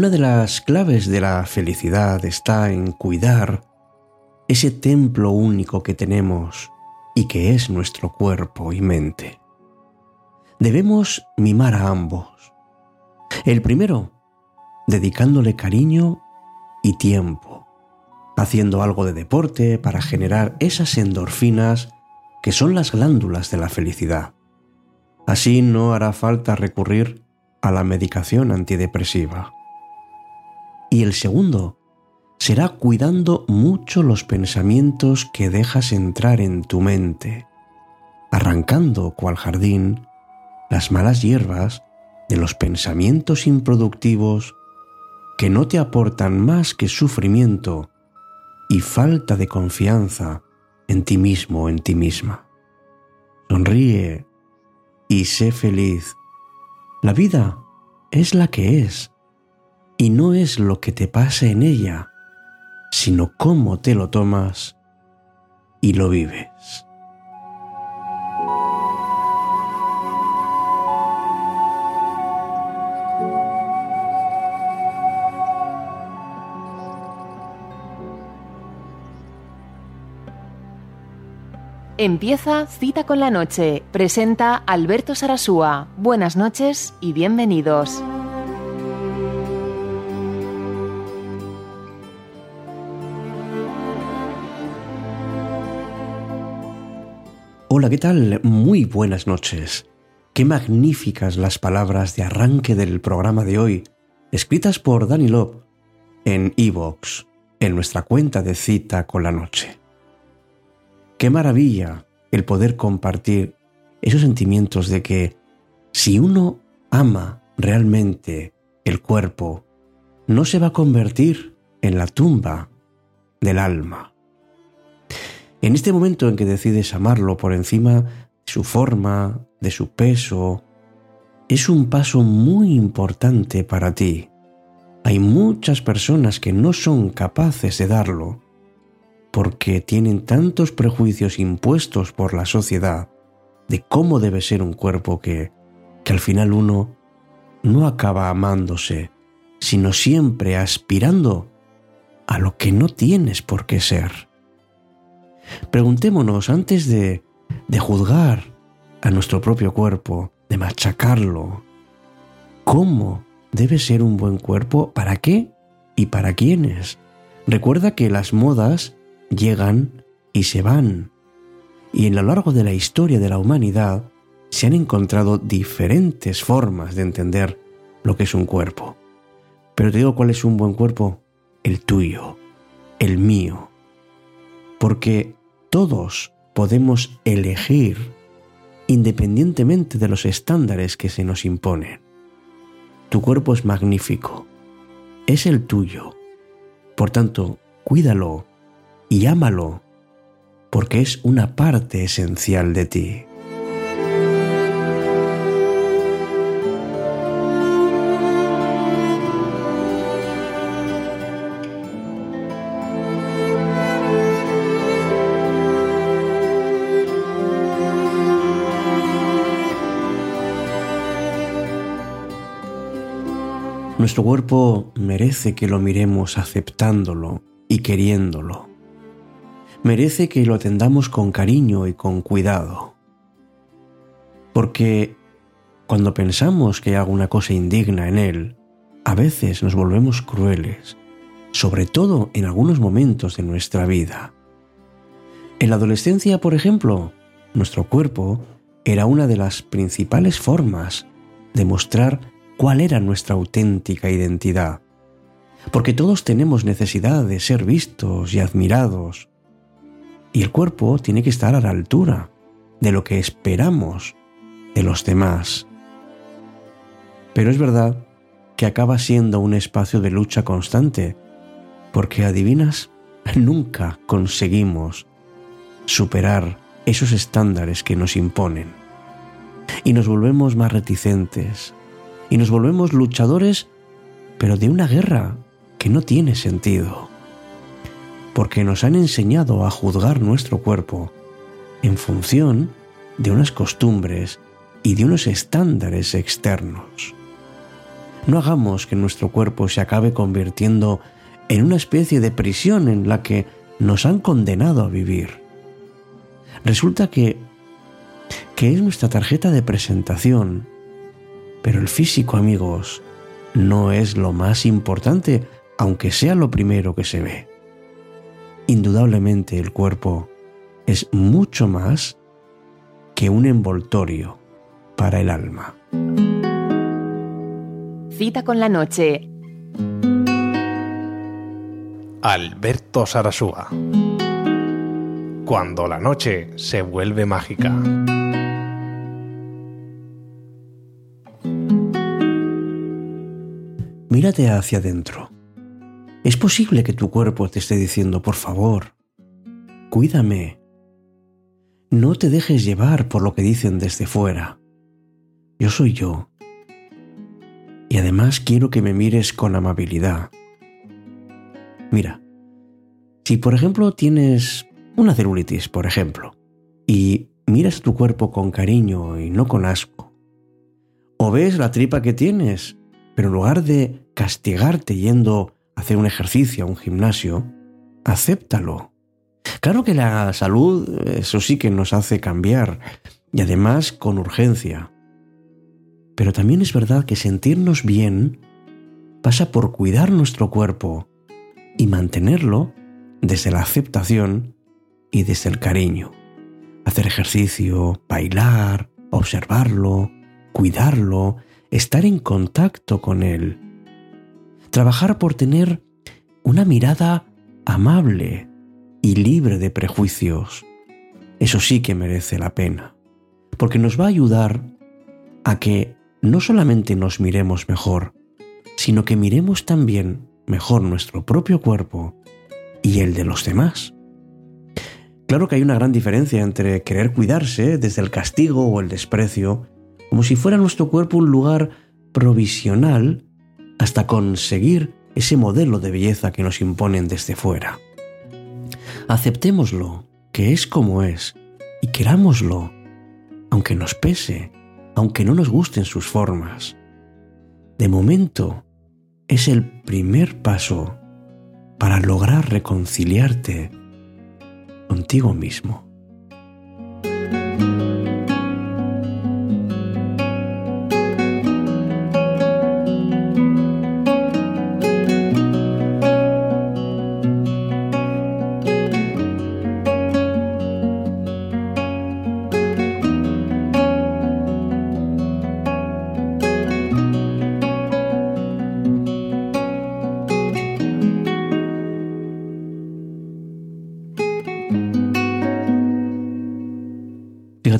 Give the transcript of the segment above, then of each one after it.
Una de las claves de la felicidad está en cuidar ese templo único que tenemos y que es nuestro cuerpo y mente. Debemos mimar a ambos. El primero, dedicándole cariño y tiempo, haciendo algo de deporte para generar esas endorfinas que son las glándulas de la felicidad. Así no hará falta recurrir a la medicación antidepresiva. Y el segundo será cuidando mucho los pensamientos que dejas entrar en tu mente, arrancando cual jardín las malas hierbas de los pensamientos improductivos que no te aportan más que sufrimiento y falta de confianza en ti mismo o en ti misma. Sonríe y sé feliz. La vida es la que es y no es lo que te pasa en ella, sino cómo te lo tomas y lo vives. Empieza Cita con la Noche. Presenta Alberto Sarasúa. Buenas noches y bienvenidos. ¿Qué tal? Muy buenas noches. Qué magníficas las palabras de arranque del programa de hoy, escritas por Dani Lop en Evox, en nuestra cuenta de cita con la noche. Qué maravilla el poder compartir esos sentimientos de que si uno ama realmente el cuerpo, no se va a convertir en la tumba del alma en este momento en que decides amarlo por encima de su forma, de su peso, es un paso muy importante para ti. Hay muchas personas que no son capaces de darlo porque tienen tantos prejuicios impuestos por la sociedad de cómo debe ser un cuerpo que, que al final uno no acaba amándose, sino siempre aspirando a lo que no tienes por qué ser. Preguntémonos antes de, de juzgar a nuestro propio cuerpo, de machacarlo, ¿cómo debe ser un buen cuerpo? ¿Para qué? ¿Y para quiénes? Recuerda que las modas llegan y se van. Y en lo largo de la historia de la humanidad se han encontrado diferentes formas de entender lo que es un cuerpo. Pero te digo cuál es un buen cuerpo, el tuyo, el mío. Porque todos podemos elegir independientemente de los estándares que se nos imponen. Tu cuerpo es magnífico, es el tuyo. Por tanto, cuídalo y ámalo, porque es una parte esencial de ti. Nuestro cuerpo merece que lo miremos aceptándolo y queriéndolo. Merece que lo atendamos con cariño y con cuidado. Porque cuando pensamos que hay alguna cosa indigna en él, a veces nos volvemos crueles, sobre todo en algunos momentos de nuestra vida. En la adolescencia, por ejemplo, nuestro cuerpo era una de las principales formas de mostrar cuál era nuestra auténtica identidad. Porque todos tenemos necesidad de ser vistos y admirados. Y el cuerpo tiene que estar a la altura de lo que esperamos de los demás. Pero es verdad que acaba siendo un espacio de lucha constante, porque adivinas, nunca conseguimos superar esos estándares que nos imponen. Y nos volvemos más reticentes, y nos volvemos luchadores, pero de una guerra que no tiene sentido. Porque nos han enseñado a juzgar nuestro cuerpo en función de unas costumbres y de unos estándares externos. No hagamos que nuestro cuerpo se acabe convirtiendo en una especie de prisión en la que nos han condenado a vivir. Resulta que, que es nuestra tarjeta de presentación, pero el físico, amigos, no es lo más importante, aunque sea lo primero que se ve. Indudablemente el cuerpo es mucho más que un envoltorio para el alma. Cita con la noche. Alberto Sarasúa. Cuando la noche se vuelve mágica. Mírate hacia adentro. Es posible que tu cuerpo te esté diciendo, por favor, cuídame. No te dejes llevar por lo que dicen desde fuera. Yo soy yo. Y además quiero que me mires con amabilidad. Mira, si por ejemplo tienes una celulitis, por ejemplo, y miras tu cuerpo con cariño y no con asco, o ves la tripa que tienes, pero en lugar de castigarte yendo a hacer un ejercicio a un gimnasio, acéptalo. Claro que la salud, eso sí que nos hace cambiar, y además con urgencia. Pero también es verdad que sentirnos bien pasa por cuidar nuestro cuerpo y mantenerlo desde la aceptación y desde el cariño. Hacer ejercicio, bailar, observarlo, cuidarlo, estar en contacto con él. Trabajar por tener una mirada amable y libre de prejuicios. Eso sí que merece la pena, porque nos va a ayudar a que no solamente nos miremos mejor, sino que miremos también mejor nuestro propio cuerpo y el de los demás. Claro que hay una gran diferencia entre querer cuidarse desde el castigo o el desprecio, como si fuera nuestro cuerpo un lugar provisional hasta conseguir ese modelo de belleza que nos imponen desde fuera. Aceptémoslo, que es como es, y querámoslo, aunque nos pese, aunque no nos gusten sus formas. De momento, es el primer paso para lograr reconciliarte contigo mismo.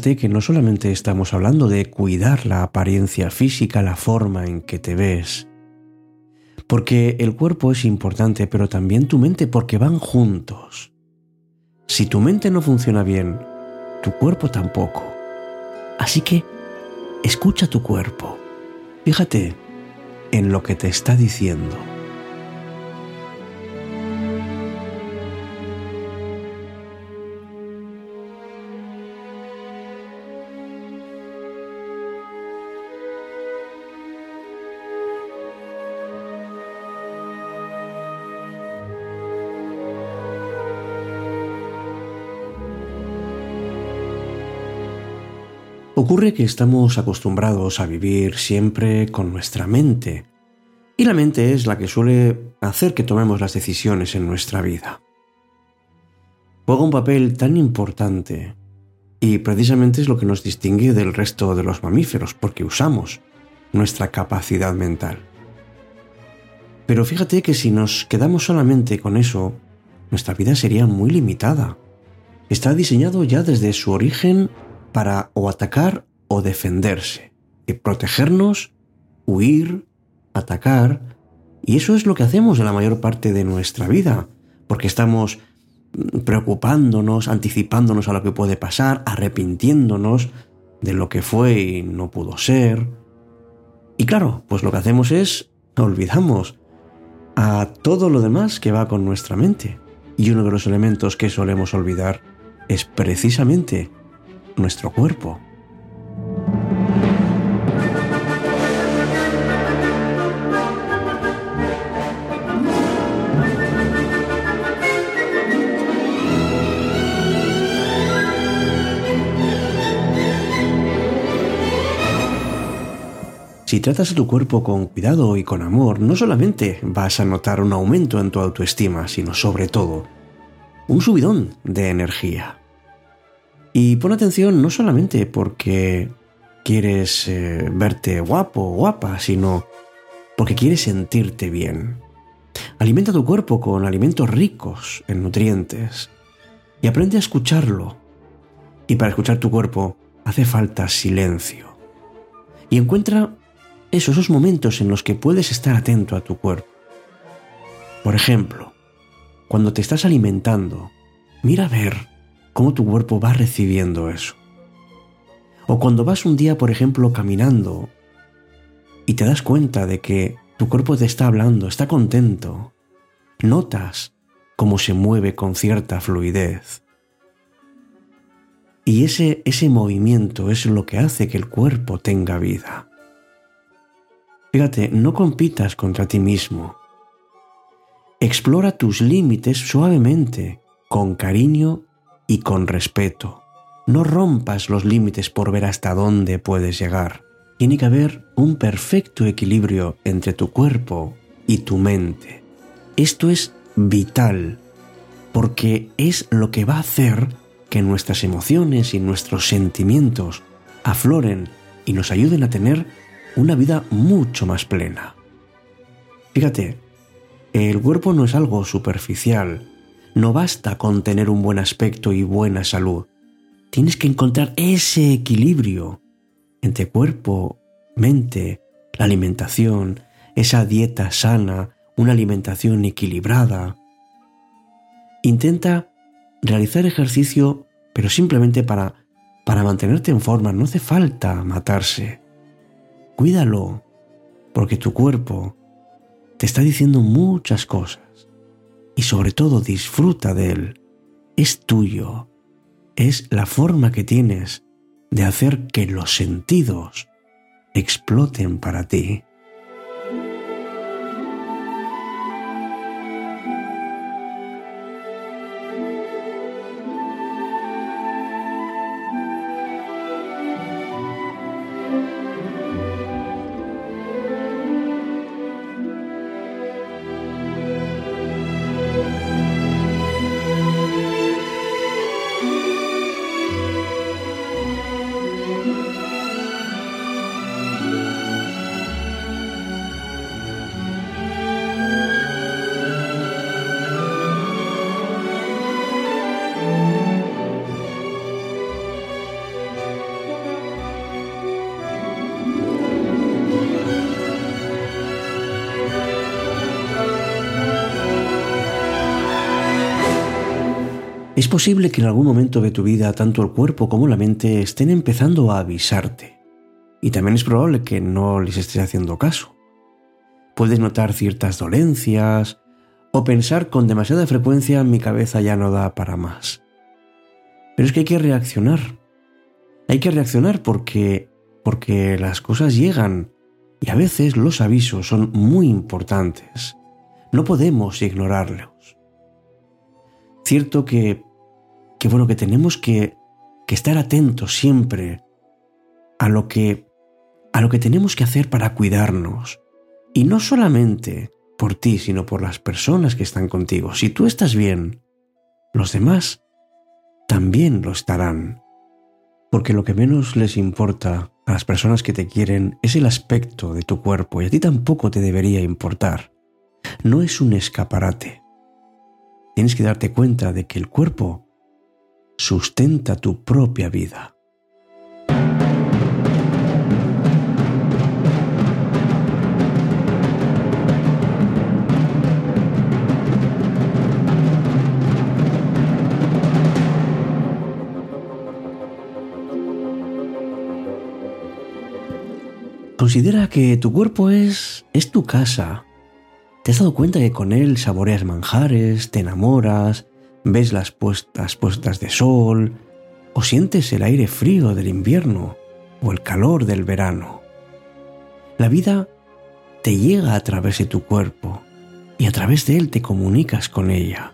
Que no solamente estamos hablando de cuidar la apariencia física, la forma en que te ves, porque el cuerpo es importante, pero también tu mente, porque van juntos. Si tu mente no funciona bien, tu cuerpo tampoco. Así que escucha tu cuerpo. Fíjate en lo que te está diciendo. Ocurre que estamos acostumbrados a vivir siempre con nuestra mente, y la mente es la que suele hacer que tomemos las decisiones en nuestra vida. Juega un papel tan importante y precisamente es lo que nos distingue del resto de los mamíferos, porque usamos nuestra capacidad mental. Pero fíjate que si nos quedamos solamente con eso, nuestra vida sería muy limitada. Está diseñado ya desde su origen para o atacar o defenderse, y protegernos, huir, atacar, y eso es lo que hacemos en la mayor parte de nuestra vida, porque estamos preocupándonos, anticipándonos a lo que puede pasar, arrepintiéndonos de lo que fue y no pudo ser. Y claro, pues lo que hacemos es olvidamos a todo lo demás que va con nuestra mente. Y uno de los elementos que solemos olvidar es precisamente nuestro cuerpo. Si tratas a tu cuerpo con cuidado y con amor, no solamente vas a notar un aumento en tu autoestima, sino sobre todo un subidón de energía. Y pon atención no solamente porque quieres eh, verte guapo o guapa, sino porque quieres sentirte bien. Alimenta tu cuerpo con alimentos ricos en nutrientes y aprende a escucharlo. Y para escuchar tu cuerpo hace falta silencio. Y encuentra esos momentos en los que puedes estar atento a tu cuerpo. Por ejemplo, cuando te estás alimentando, mira a ver cómo tu cuerpo va recibiendo eso. O cuando vas un día, por ejemplo, caminando y te das cuenta de que tu cuerpo te está hablando, está contento, notas cómo se mueve con cierta fluidez. Y ese, ese movimiento es lo que hace que el cuerpo tenga vida. Fíjate, no compitas contra ti mismo. Explora tus límites suavemente, con cariño y con respeto. No rompas los límites por ver hasta dónde puedes llegar. Tiene que haber un perfecto equilibrio entre tu cuerpo y tu mente. Esto es vital porque es lo que va a hacer que nuestras emociones y nuestros sentimientos afloren y nos ayuden a tener una vida mucho más plena. Fíjate, el cuerpo no es algo superficial, no basta con tener un buen aspecto y buena salud. Tienes que encontrar ese equilibrio entre cuerpo, mente, la alimentación, esa dieta sana, una alimentación equilibrada. Intenta realizar ejercicio, pero simplemente para, para mantenerte en forma. No hace falta matarse. Cuídalo, porque tu cuerpo te está diciendo muchas cosas y sobre todo disfruta de él. Es tuyo. Es la forma que tienes de hacer que los sentidos exploten para ti. Posible que en algún momento de tu vida tanto el cuerpo como la mente estén empezando a avisarte. Y también es probable que no les estés haciendo caso. Puedes notar ciertas dolencias o pensar con demasiada frecuencia mi cabeza ya no da para más. Pero es que hay que reaccionar. Hay que reaccionar porque porque las cosas llegan y a veces los avisos son muy importantes. No podemos ignorarlos. Cierto que que bueno, que tenemos que, que estar atentos siempre a lo que a lo que tenemos que hacer para cuidarnos. Y no solamente por ti, sino por las personas que están contigo. Si tú estás bien, los demás también lo estarán. Porque lo que menos les importa a las personas que te quieren es el aspecto de tu cuerpo y a ti tampoco te debería importar. No es un escaparate. Tienes que darte cuenta de que el cuerpo sustenta tu propia vida. Considera que tu cuerpo es, es tu casa. ¿Te has dado cuenta que con él saboreas manjares, te enamoras, ves las puestas puestas de sol, o sientes el aire frío del invierno o el calor del verano. La vida te llega a través de tu cuerpo y a través de él te comunicas con ella.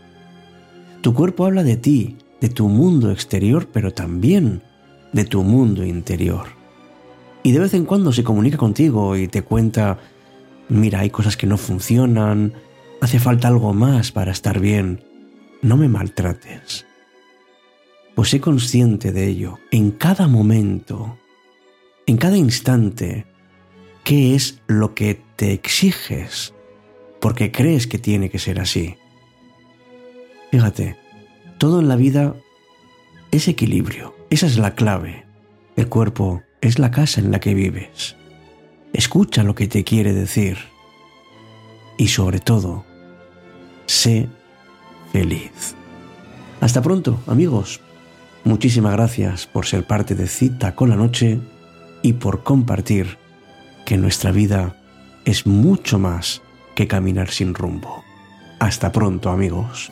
Tu cuerpo habla de ti, de tu mundo exterior, pero también de tu mundo interior. y de vez en cuando se comunica contigo y te cuenta, mira, hay cosas que no funcionan, hace falta algo más para estar bien, no me maltrates. Pues sé consciente de ello en cada momento, en cada instante, qué es lo que te exiges, porque crees que tiene que ser así. Fíjate, todo en la vida es equilibrio, esa es la clave. El cuerpo es la casa en la que vives. Escucha lo que te quiere decir. Y sobre todo, sé feliz. Hasta pronto, amigos. Muchísimas gracias por ser parte de Cita con la Noche y por compartir que nuestra vida es mucho más que caminar sin rumbo. Hasta pronto, amigos.